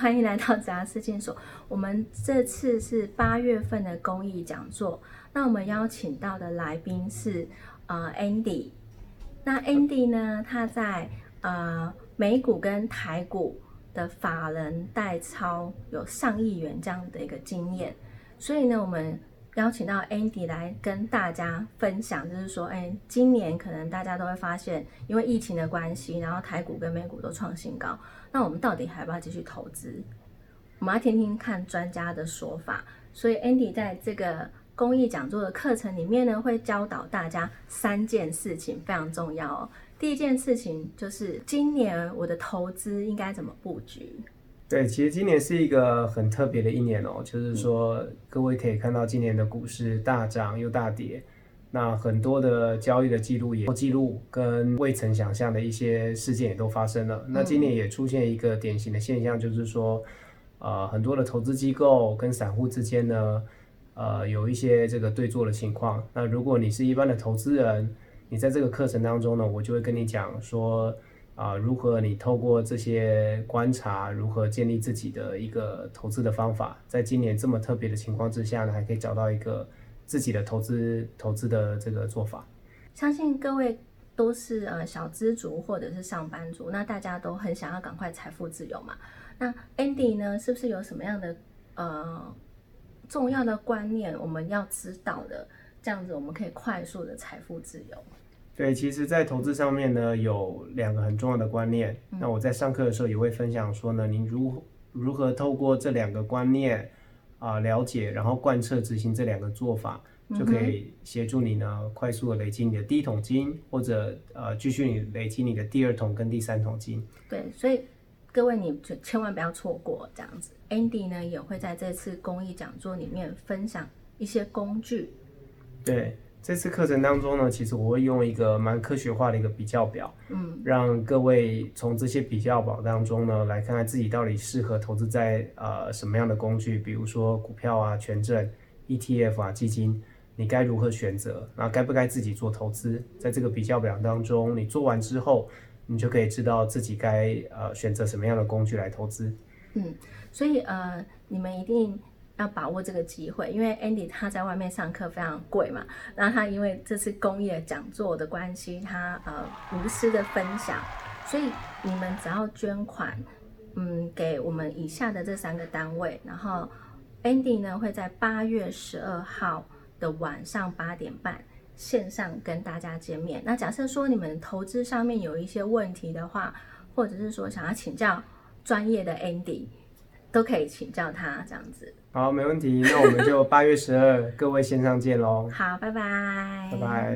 欢迎来到杂事件所。我们这次是八月份的公益讲座，那我们邀请到的来宾是呃 Andy。那 Andy 呢，他在呃美股跟台股的法人代操有上亿元这样的一个经验，所以呢，我们邀请到 Andy 来跟大家分享，就是说，哎，今年可能大家都会发现，因为疫情的关系，然后台股跟美股都创新高，那我们到底还要不要继续投资？我们要听听看专家的说法。所以 Andy 在这个公益讲座的课程里面呢，会教导大家三件事情，非常重要哦。第一件事情就是今年我的投资应该怎么布局？对，其实今年是一个很特别的一年哦，就是说各位可以看到今年的股市大涨又大跌，那很多的交易的记录也记录跟未曾想象的一些事件也都发生了。那今年也出现一个典型的现象，就是说，呃，很多的投资机构跟散户之间呢，呃，有一些这个对坐的情况。那如果你是一般的投资人，你在这个课程当中呢，我就会跟你讲说，啊，如何你透过这些观察，如何建立自己的一个投资的方法，在今年这么特别的情况之下呢，还可以找到一个自己的投资投资的这个做法。相信各位都是呃小资族或者是上班族，那大家都很想要赶快财富自由嘛。那 Andy 呢，是不是有什么样的呃重要的观念我们要知道的？这样子我们可以快速的财富自由。对，其实，在投资上面呢，有两个很重要的观念。那我在上课的时候也会分享说呢，您如如何透过这两个观念啊了解，然后贯彻执行这两个做法，就可以协助你呢快速的累积你的第一桶金，或者呃继续你累积你的第二桶跟第三桶金。对，所以各位你就千万不要错过这样子。Andy 呢也会在这次公益讲座里面分享一些工具。对。这次课程当中呢，其实我会用一个蛮科学化的一个比较表，嗯，让各位从这些比较表当中呢，来看看自己到底适合投资在呃什么样的工具，比如说股票啊、权证、ETF 啊、基金，你该如何选择？那该不该自己做投资？在这个比较表当中，你做完之后，你就可以知道自己该呃选择什么样的工具来投资。嗯，所以呃，你们一定。要把握这个机会，因为 Andy 他在外面上课非常贵嘛，那他因为这次公益讲座的关系，他呃无私的分享，所以你们只要捐款，嗯，给我们以下的这三个单位，然后 Andy 呢会在八月十二号的晚上八点半线上跟大家见面。那假设说你们投资上面有一些问题的话，或者是说想要请教专业的 Andy。都可以请教他这样子。好，没问题。那我们就八月十二，各位线上见喽。好，拜拜。拜拜。